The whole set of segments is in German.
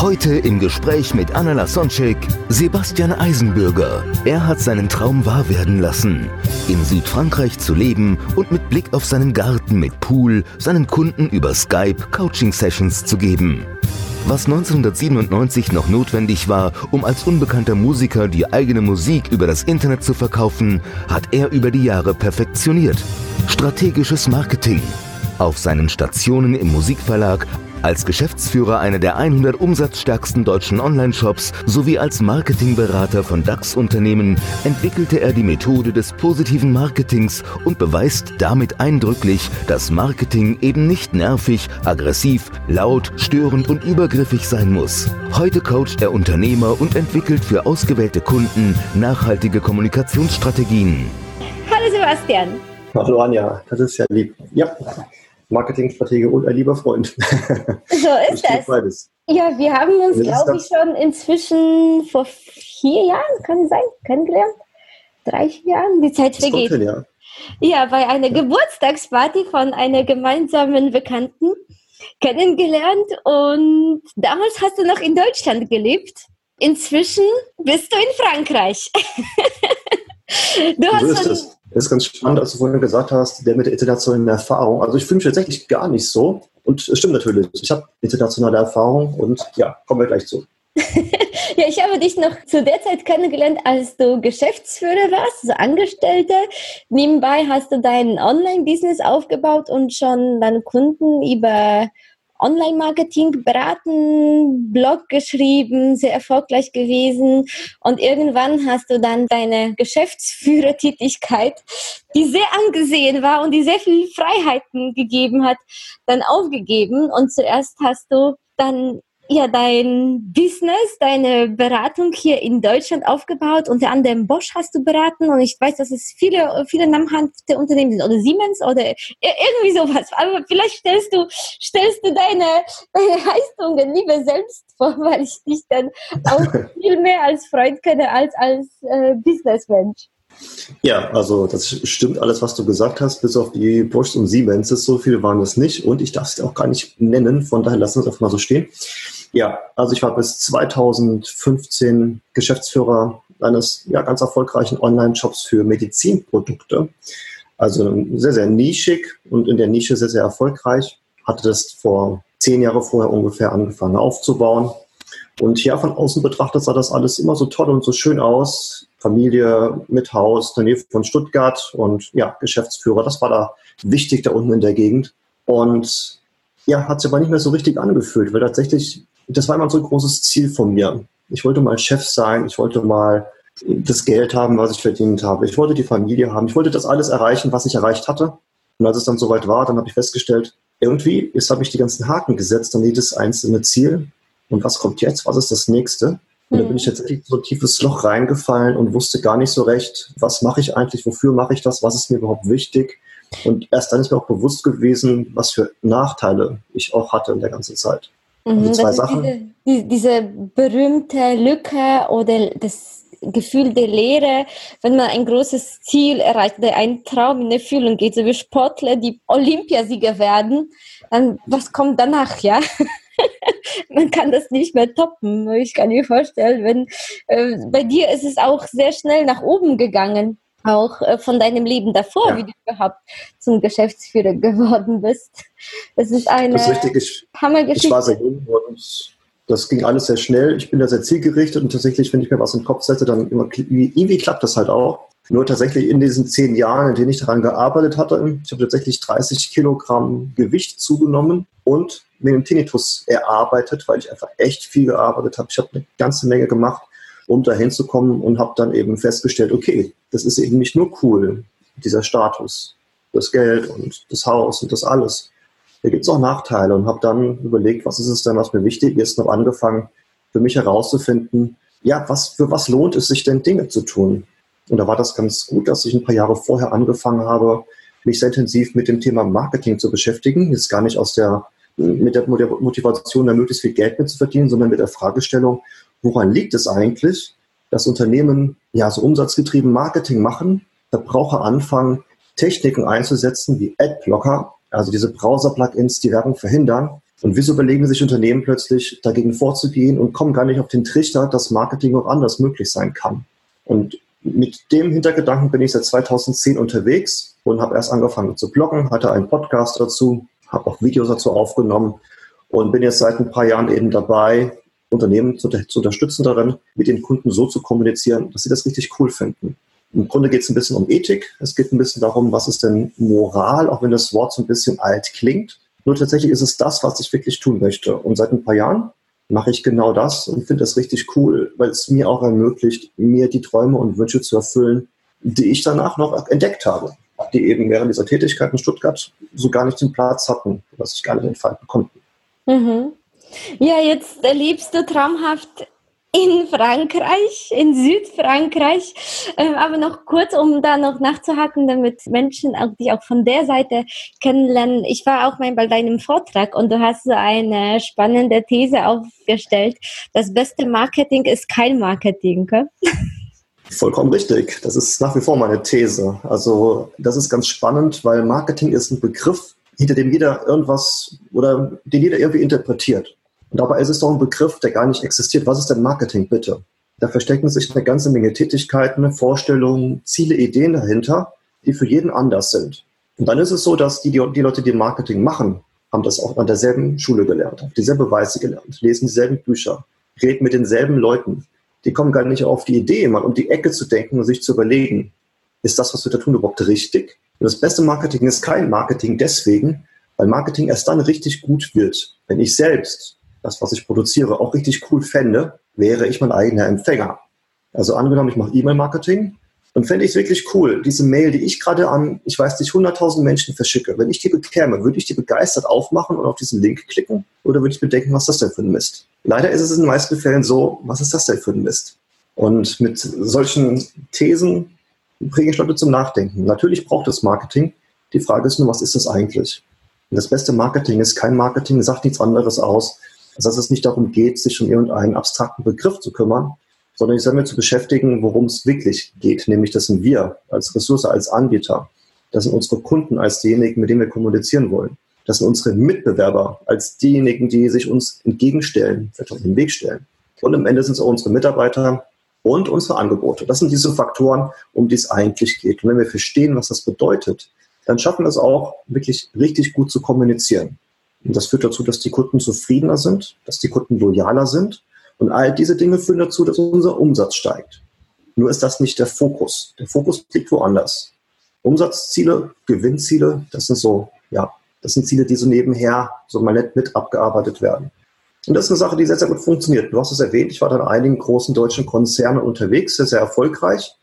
Heute im Gespräch mit Anna Lasonczek, Sebastian Eisenbürger. Er hat seinen Traum wahr werden lassen. In Südfrankreich zu leben und mit Blick auf seinen Garten mit Pool seinen Kunden über Skype Coaching-Sessions zu geben. Was 1997 noch notwendig war, um als unbekannter Musiker die eigene Musik über das Internet zu verkaufen, hat er über die Jahre perfektioniert. Strategisches Marketing. Auf seinen Stationen im Musikverlag als Geschäftsführer einer der 100 umsatzstärksten deutschen Online-Shops sowie als Marketingberater von DAX-Unternehmen entwickelte er die Methode des positiven Marketings und beweist damit eindrücklich, dass Marketing eben nicht nervig, aggressiv, laut, störend und übergriffig sein muss. Heute coacht er Unternehmer und entwickelt für ausgewählte Kunden nachhaltige Kommunikationsstrategien. Hallo Sebastian. Hallo Anja, das ist ja lieb. Ja, Marketingstratege und ein lieber Freund. So ist das. Beides. Ja, wir haben uns, ist glaube ich, schon inzwischen vor vier Jahren, kann es sein, kennengelernt. Drei, vier Jahren, die Zeit vergeht. ja. Ja, bei einer Geburtstagsparty von einer gemeinsamen Bekannten kennengelernt und damals hast du noch in Deutschland gelebt. Inzwischen bist du in Frankreich. du So hast ist schon, es. Das ist ganz spannend, als du vorhin gesagt hast, der mit der internationalen Erfahrung. Also ich fühle mich tatsächlich gar nicht so. Und es stimmt natürlich. Ich habe internationale Erfahrung und ja, kommen wir gleich zu. Ja, ich habe dich noch zu der Zeit kennengelernt, als du Geschäftsführer warst, also Angestellte. Nebenbei hast du dein Online-Business aufgebaut und schon deine Kunden über Online-Marketing beraten, Blog geschrieben, sehr erfolgreich gewesen. Und irgendwann hast du dann deine Geschäftsführertätigkeit, die sehr angesehen war und die sehr viel Freiheiten gegeben hat, dann aufgegeben. Und zuerst hast du dann ja dein Business, deine Beratung hier in Deutschland aufgebaut. Unter anderem Bosch hast du beraten und ich weiß, dass es viele, viele namhafte Unternehmen sind oder Siemens oder ir- irgendwie sowas. Aber vielleicht stellst du, stellst du deine, deine Leistungen lieber selbst vor, weil ich dich dann auch viel mehr als Freund kenne als als äh, Businessmensch. Ja, also das stimmt alles, was du gesagt hast, bis auf die Bosch und Siemens. So viel waren es nicht und ich darf es auch gar nicht nennen. Von daher lassen wir es einfach mal so stehen. Ja, also ich war bis 2015 Geschäftsführer eines ja, ganz erfolgreichen Online-Shops für Medizinprodukte. Also sehr, sehr nischig und in der Nische sehr, sehr erfolgreich. Hatte das vor zehn Jahre vorher ungefähr angefangen aufzubauen. Und ja, von außen betrachtet sah das alles immer so toll und so schön aus. Familie mit Haus, in der Nähe von Stuttgart und ja, Geschäftsführer. Das war da wichtig da unten in der Gegend. Und ja, hat sich aber nicht mehr so richtig angefühlt, weil tatsächlich, das war immer so ein großes Ziel von mir. Ich wollte mal Chef sein, ich wollte mal das Geld haben, was ich verdient habe. Ich wollte die Familie haben, ich wollte das alles erreichen, was ich erreicht hatte. Und als es dann soweit war, dann habe ich festgestellt, irgendwie, jetzt habe ich die ganzen Haken gesetzt an jedes einzelne Ziel. Und was kommt jetzt? Was ist das nächste? Und da bin ich tatsächlich in so ein tiefes Loch reingefallen und wusste gar nicht so recht, was mache ich eigentlich, wofür mache ich das, was ist mir überhaupt wichtig. Und erst dann ist mir auch bewusst gewesen, was für Nachteile ich auch hatte in der ganzen Zeit. Mhm, zwei Sachen. Diese, die, diese berühmte Lücke oder das Gefühl der Leere, wenn man ein großes Ziel erreicht oder einen Traum in Erfüllung geht, so wie Sportler, die Olympiasieger werden, dann was kommt danach, ja? man kann das nicht mehr toppen. Ich kann mir vorstellen, wenn äh, bei dir ist es auch sehr schnell nach oben gegangen, auch äh, von deinem Leben davor, Ja. wie du überhaupt zum Geschäftsführer geworden bist. Das ist eine Das ist richtig, ich, Hammergeschichte. ich war sehr jung und das ging alles sehr schnell. Ich bin da sehr zielgerichtet und tatsächlich, wenn ich mir was in den Kopf setze, dann immer, irgendwie klappt das halt auch. Nur tatsächlich in diesen zehn Jahren, in denen ich daran gearbeitet hatte, ich habe tatsächlich 30 Kilogramm Gewicht zugenommen und mir einen Tinnitus erarbeitet, weil ich einfach echt viel gearbeitet habe. Ich habe eine ganze Menge gemacht, um da hinzukommen und habe dann eben festgestellt, okay, das ist eben nicht nur cool, dieser Status, das Geld und das Haus und das alles. Da gibt es auch Nachteile und habe dann überlegt, was ist es denn, was mir wichtig ist, und habe angefangen, für mich herauszufinden, ja, was, für was lohnt es sich denn, Dinge zu tun? Und da war das ganz gut, dass ich ein paar Jahre vorher angefangen habe, mich sehr intensiv mit dem Thema Marketing zu beschäftigen. Jetzt gar nicht aus der, mit der Motivation, da möglichst viel Geld mit zu verdienen, sondern mit der Fragestellung, woran liegt es eigentlich, dass Unternehmen ja so umsatzgetrieben Marketing machen, Verbraucher anfangen, Techniken einzusetzen wie Adblocker, also diese Browser-Plugins, die Werbung verhindern. Und wieso überlegen sich Unternehmen plötzlich, dagegen vorzugehen und kommen gar nicht auf den Trichter, dass Marketing auch anders möglich sein kann? Und mit dem Hintergedanken bin ich seit 2010 unterwegs und habe erst angefangen zu bloggen, hatte einen Podcast dazu, habe auch Videos dazu aufgenommen und bin jetzt seit ein paar Jahren eben dabei, Unternehmen zu, zu unterstützen darin, mit den Kunden so zu kommunizieren, dass sie das richtig cool finden. Im Grunde geht es ein bisschen um Ethik. Es geht ein bisschen darum, was ist denn Moral, auch wenn das Wort so ein bisschen alt klingt. Nur tatsächlich ist es das, was ich wirklich tun möchte. Und seit ein paar Jahren mache ich genau das und finde das richtig cool, weil es mir auch ermöglicht, mir die Träume und Wünsche zu erfüllen, die ich danach noch entdeckt habe, die eben während dieser Tätigkeit in Stuttgart so gar nicht den Platz hatten, was ich gar nicht entfalten konnte. Mhm. Ja, jetzt erlebst du traumhaft in Frankreich, in Südfrankreich. Ähm, aber noch kurz, um da noch nachzuhaken, damit Menschen auch die auch von der Seite kennenlernen. Ich war auch mal bei deinem Vortrag und du hast so eine spannende These aufgestellt. Das beste Marketing ist kein Marketing. Vollkommen richtig. Das ist nach wie vor meine These. Also das ist ganz spannend, weil Marketing ist ein Begriff, hinter dem jeder irgendwas oder den jeder irgendwie interpretiert. Und dabei ist es doch ein Begriff, der gar nicht existiert. Was ist denn Marketing, bitte? Da verstecken sich eine ganze Menge Tätigkeiten, Vorstellungen, Ziele, Ideen dahinter, die für jeden anders sind. Und dann ist es so, dass die, die Leute, die Marketing machen, haben das auch an derselben Schule gelernt, auf dieselbe Weise gelernt, lesen dieselben Bücher, reden mit denselben Leuten. Die kommen gar nicht auf die Idee, mal um die Ecke zu denken und sich zu überlegen, ist das, was wir da tun, überhaupt richtig? Und das beste Marketing ist kein Marketing deswegen, weil Marketing erst dann richtig gut wird, wenn ich selbst das, was ich produziere, auch richtig cool fände, wäre ich mein eigener Empfänger. Also angenommen, ich mache E-Mail-Marketing, dann fände ich es wirklich cool, diese Mail, die ich gerade an, ich weiß nicht, 100.000 Menschen verschicke, wenn ich die bekäme, würde ich die begeistert aufmachen und auf diesen Link klicken oder würde ich mir denken, was das denn für ein Mist? Leider ist es in den meisten Fällen so, was ist das denn für ein Mist? Und mit solchen Thesen bringe ich Leute zum Nachdenken. Natürlich braucht es Marketing. Die Frage ist nur, was ist das eigentlich? Und das beste Marketing ist kein Marketing, sagt nichts anderes aus, dass es nicht darum geht, sich um irgendeinen abstrakten Begriff zu kümmern, sondern sich damit zu beschäftigen, worum es wirklich geht. Nämlich, das sind wir als Ressource, als Anbieter. Das sind unsere Kunden als diejenigen, mit denen wir kommunizieren wollen. Das sind unsere Mitbewerber als diejenigen, die sich uns entgegenstellen, vielleicht auf den Weg stellen. Und am Ende sind es auch unsere Mitarbeiter und unsere Angebote. Das sind diese Faktoren, um die es eigentlich geht. Und wenn wir verstehen, was das bedeutet, dann schaffen wir es auch, wirklich richtig gut zu kommunizieren. Und das führt dazu, dass die Kunden zufriedener sind, dass die Kunden loyaler sind. Und all diese Dinge führen dazu, dass unser Umsatz steigt. Nur ist das nicht der Fokus. Der Fokus liegt woanders. Umsatzziele, Gewinnziele, das sind so, ja, das sind Ziele, die so nebenher so mal nett mit abgearbeitet werden. Und das ist eine Sache, die sehr, sehr gut funktioniert. Du hast es erwähnt, ich war dann in einigen großen deutschen Konzernen unterwegs, sehr, sehr erfolgreich.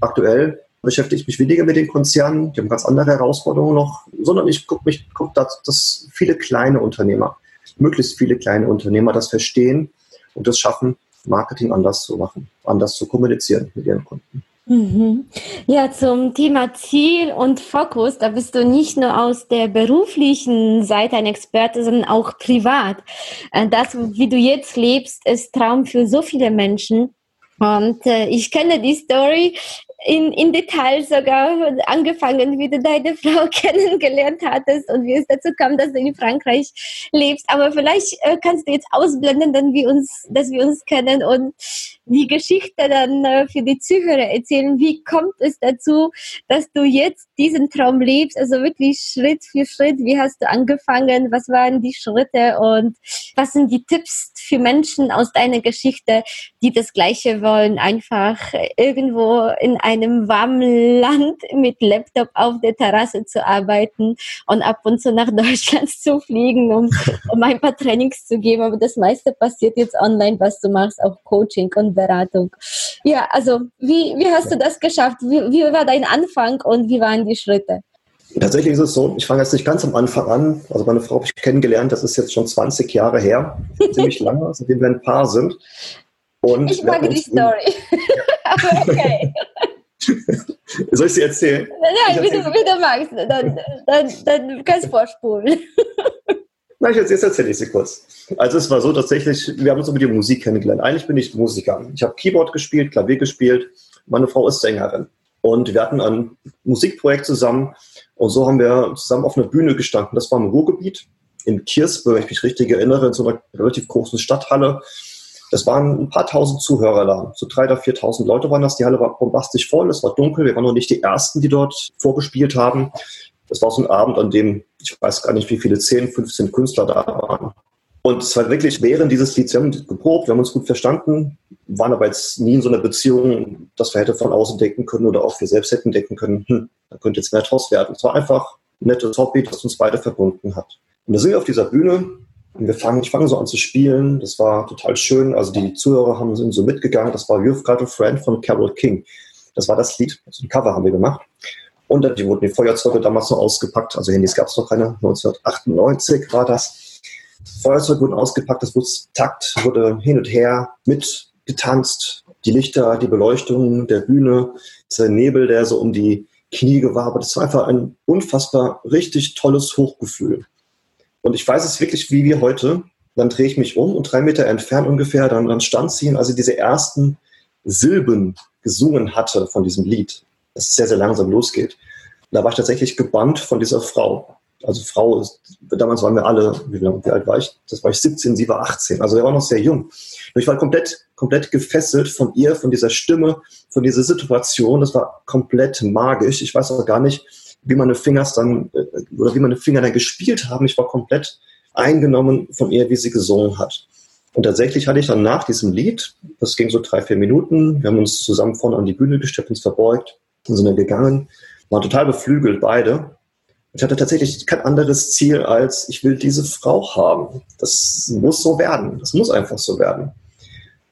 Aktuell beschäftige ich mich weniger mit den Konzernen, die haben ganz andere Herausforderungen noch, sondern ich gucke mich, guck, dass, dass viele kleine Unternehmer, möglichst viele kleine Unternehmer das verstehen und das schaffen, Marketing anders zu machen, anders zu kommunizieren mit ihren Kunden. Mhm. Ja, zum Thema Ziel und Fokus, da bist du nicht nur aus der beruflichen Seite ein Experte, sondern auch privat. Äh, das, wie du jetzt lebst, ist Traum für so viele Menschen. Und äh, ich kenne die Story in, in Detail sogar angefangen, wie du deine Frau kennengelernt hattest und wie es dazu kam, dass du in Frankreich lebst. Aber vielleicht äh, kannst du jetzt ausblenden, dann wir uns, dass wir uns kennen und die Geschichte dann äh, für die Zuhörer erzählen. Wie kommt es dazu, dass du jetzt diesen Traum lebst? Also wirklich Schritt für Schritt. Wie hast du angefangen? Was waren die Schritte und was sind die Tipps für Menschen aus deiner Geschichte, die das Gleiche wollen? Einfach irgendwo in einem warmen Land mit Laptop auf der Terrasse zu arbeiten und ab und zu nach Deutschland zu fliegen, um, um ein paar Trainings zu geben. Aber das meiste passiert jetzt online, was du machst, auch Coaching und Beratung. Ja, also wie, wie hast du das geschafft? Wie, wie war dein Anfang und wie waren die Schritte? Tatsächlich ist es so, ich fange jetzt nicht ganz am Anfang an. Also meine Frau habe ich kennengelernt, das ist jetzt schon 20 Jahre her, ziemlich lange, seitdem wir ein Paar sind. Und ich mag die Story. Aber okay. Soll ich sie erzählen? Nein, wie, du, wie du magst. Dann, dann, dann kannst du vorspulen. Na, jetzt, jetzt erzähle ich sie kurz. Also es war so tatsächlich, wir haben uns über die Musik kennengelernt. Eigentlich bin ich Musiker. Ich habe Keyboard gespielt, Klavier gespielt. Meine Frau ist Sängerin. Und wir hatten ein Musikprojekt zusammen. Und so haben wir zusammen auf einer Bühne gestanden. Das war im Ruhrgebiet, in Kirsbe, wenn ich mich richtig erinnere, in so einer relativ großen Stadthalle. Das waren ein paar tausend Zuhörer da. So drei oder viertausend Leute waren das. Die Halle war bombastisch voll. Es war dunkel. Wir waren noch nicht die Ersten, die dort vorgespielt haben. Das war so ein Abend, an dem, ich weiß gar nicht, wie viele, 10, 15 Künstler da waren. Und es war wirklich während dieses Lieds, wir haben geprobt, wir haben uns gut verstanden, waren aber jetzt nie in so einer Beziehung, dass wir hätte von außen denken können oder auch wir selbst hätten denken können, hm, da könnte jetzt mehr draus werden. Es war einfach ein nettes Hobby, das uns beide verbunden hat. Und da sind wir auf dieser Bühne wir fangen, ich fange so an zu spielen. Das war total schön. Also die Zuhörer haben sind so mitgegangen. Das war You've Got a Friend von Carol King. Das war das Lied. Also ein Cover haben wir gemacht. Und dann wurden die Feuerzeuge damals noch ausgepackt. Also Handys gab es noch keine. 1998 war das. Feuerzeuge wurden ausgepackt. Das wurde Takt, wurde hin und her mitgetanzt. Die Lichter, die Beleuchtung der Bühne, dieser Nebel, der so um die Knie gewabert. Das war einfach ein unfassbar richtig tolles Hochgefühl. Und ich weiß es wirklich wie wir heute. Dann drehe ich mich um und drei Meter entfernt ungefähr, dann, dann stand sie, also diese ersten Silben gesungen hatte von diesem Lied, das sehr, sehr langsam losgeht. Da war ich tatsächlich gebannt von dieser Frau. Also Frau ist, damals waren wir alle, wie, wie alt war ich? Das war ich 17, sie war 18. Also er war noch sehr jung. Und ich war komplett, komplett gefesselt von ihr, von dieser Stimme, von dieser Situation. Das war komplett magisch. Ich weiß auch gar nicht, wie meine Finger dann äh, oder wie meine Finger dann gespielt haben. Ich war komplett eingenommen von ihr, wie sie gesungen hat. Und tatsächlich hatte ich dann nach diesem Lied, das ging so drei, vier Minuten, wir haben uns zusammen vorne an die Bühne gestellt, uns verbeugt und sind dann gegangen, waren total beflügelt beide. Ich hatte tatsächlich kein anderes Ziel als, ich will diese Frau haben. Das muss so werden. Das muss einfach so werden.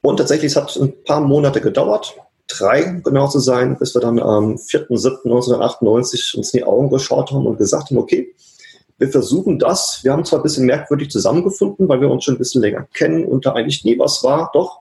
Und tatsächlich, es hat ein paar Monate gedauert drei genau zu sein, bis wir dann am 4.7.1998 uns in die Augen geschaut haben und gesagt haben, okay, wir versuchen das. Wir haben zwar ein bisschen merkwürdig zusammengefunden, weil wir uns schon ein bisschen länger kennen und da eigentlich nie was war, doch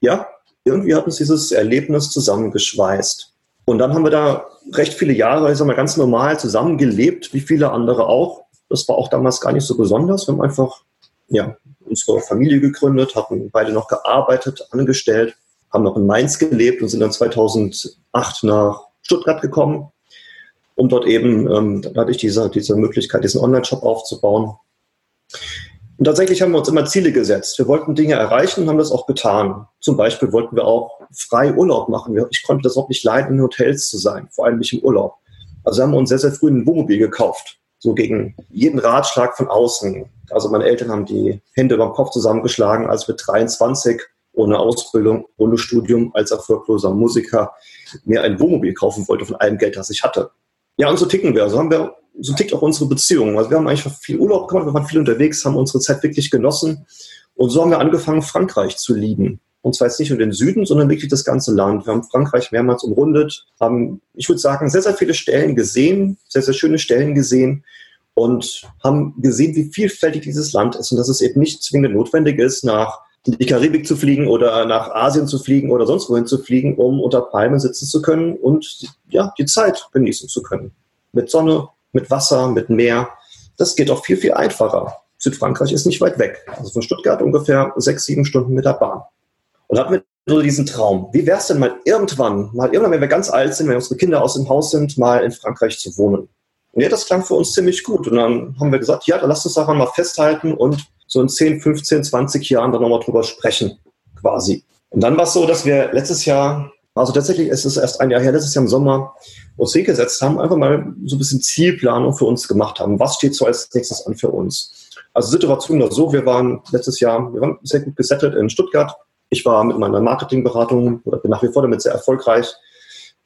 ja, irgendwie hat uns dieses Erlebnis zusammengeschweißt. Und dann haben wir da recht viele Jahre, ich sag mal, ganz normal zusammengelebt, wie viele andere auch. Das war auch damals gar nicht so besonders. Wir haben einfach ja, unsere Familie gegründet, hatten beide noch gearbeitet, angestellt haben noch in Mainz gelebt und sind dann 2008 nach Stuttgart gekommen, um dort eben, ähm, da hatte ich diese, diese Möglichkeit, diesen Online-Shop aufzubauen. Und tatsächlich haben wir uns immer Ziele gesetzt. Wir wollten Dinge erreichen und haben das auch getan. Zum Beispiel wollten wir auch frei Urlaub machen. Ich konnte das auch nicht leiden, in Hotels zu sein, vor allem nicht im Urlaub. Also haben wir uns sehr, sehr früh ein Wohnmobil gekauft. So gegen jeden Ratschlag von außen. Also meine Eltern haben die Hände beim Kopf zusammengeschlagen, als wir 23 ohne Ausbildung, ohne Studium, als erfolgloser Musiker mir ein Wohnmobil kaufen wollte von allem Geld, das ich hatte. Ja, und so ticken wir. So haben wir, so tickt auch unsere Beziehung. Also wir haben eigentlich viel Urlaub gemacht, wir waren viel unterwegs, haben unsere Zeit wirklich genossen. Und so haben wir angefangen, Frankreich zu lieben. Und zwar jetzt nicht nur den Süden, sondern wirklich das ganze Land. Wir haben Frankreich mehrmals umrundet, haben, ich würde sagen, sehr, sehr viele Stellen gesehen, sehr, sehr schöne Stellen gesehen und haben gesehen, wie vielfältig dieses Land ist und dass es eben nicht zwingend notwendig ist, nach in die Karibik zu fliegen oder nach Asien zu fliegen oder sonst wohin zu fliegen, um unter Palmen sitzen zu können und ja, die Zeit genießen zu können. Mit Sonne, mit Wasser, mit Meer. Das geht auch viel, viel einfacher. Südfrankreich ist nicht weit weg. Also von Stuttgart ungefähr sechs, sieben Stunden mit der Bahn. Und hatten wir so diesen Traum. Wie wäre es denn mal irgendwann, mal irgendwann, wenn wir ganz alt sind, wenn unsere Kinder aus dem Haus sind, mal in Frankreich zu wohnen? Und ja, das klang für uns ziemlich gut. Und dann haben wir gesagt, ja, dann lasst uns daran mal festhalten und so in 10, 15, 20 Jahren dann nochmal drüber sprechen, quasi. Und dann war es so, dass wir letztes Jahr, also tatsächlich ist es erst ein Jahr her, letztes Jahr im Sommer, uns hingesetzt haben, einfach mal so ein bisschen Zielplanung für uns gemacht haben. Was steht so als nächstes an für uns? Also Situation war so, wir waren letztes Jahr, wir waren sehr gut gesettelt in Stuttgart. Ich war mit meiner Marketingberatung oder bin nach wie vor damit sehr erfolgreich.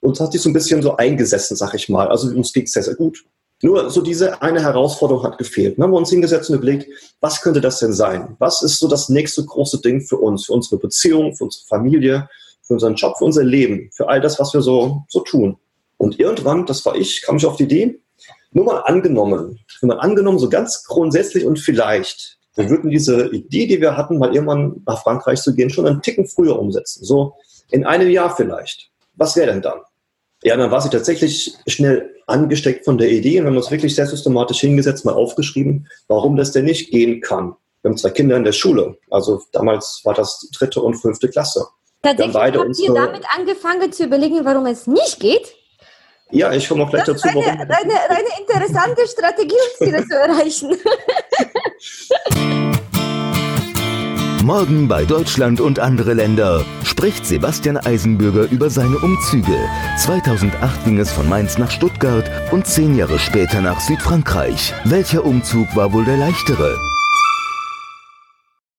Uns hat sich so ein bisschen so eingesessen, sag ich mal. Also uns ging es sehr, sehr gut. Nur so diese eine Herausforderung hat gefehlt. Dann haben wir uns hingesetzt und überlegt, was könnte das denn sein? Was ist so das nächste große Ding für uns, für unsere Beziehung, für unsere Familie, für unseren Job, für unser Leben, für all das, was wir so, so tun? Und irgendwann, das war ich, kam ich auf die Idee, Nur mal angenommen, nur mal angenommen, so ganz grundsätzlich und vielleicht, wir würden diese Idee, die wir hatten, mal irgendwann nach Frankreich zu gehen, schon einen Ticken früher umsetzen. So in einem Jahr vielleicht. Was wäre denn dann? Ja, dann war sie tatsächlich schnell angesteckt von der Idee und wir haben uns wirklich sehr systematisch hingesetzt, mal aufgeschrieben, warum das denn nicht gehen kann. Wir haben zwei Kinder in der Schule. Also damals war das dritte und fünfte Klasse. Tatsächlich habt ihr damit angefangen zu überlegen, warum es nicht geht? Ja, ich komme auch gleich das dazu. Ist eine, eine, eine interessante Strategie, um Ziele zu erreichen. Morgen bei Deutschland und andere Länder spricht Sebastian Eisenbürger über seine Umzüge. 2008 ging es von Mainz nach Stuttgart und zehn Jahre später nach Südfrankreich. Welcher Umzug war wohl der leichtere?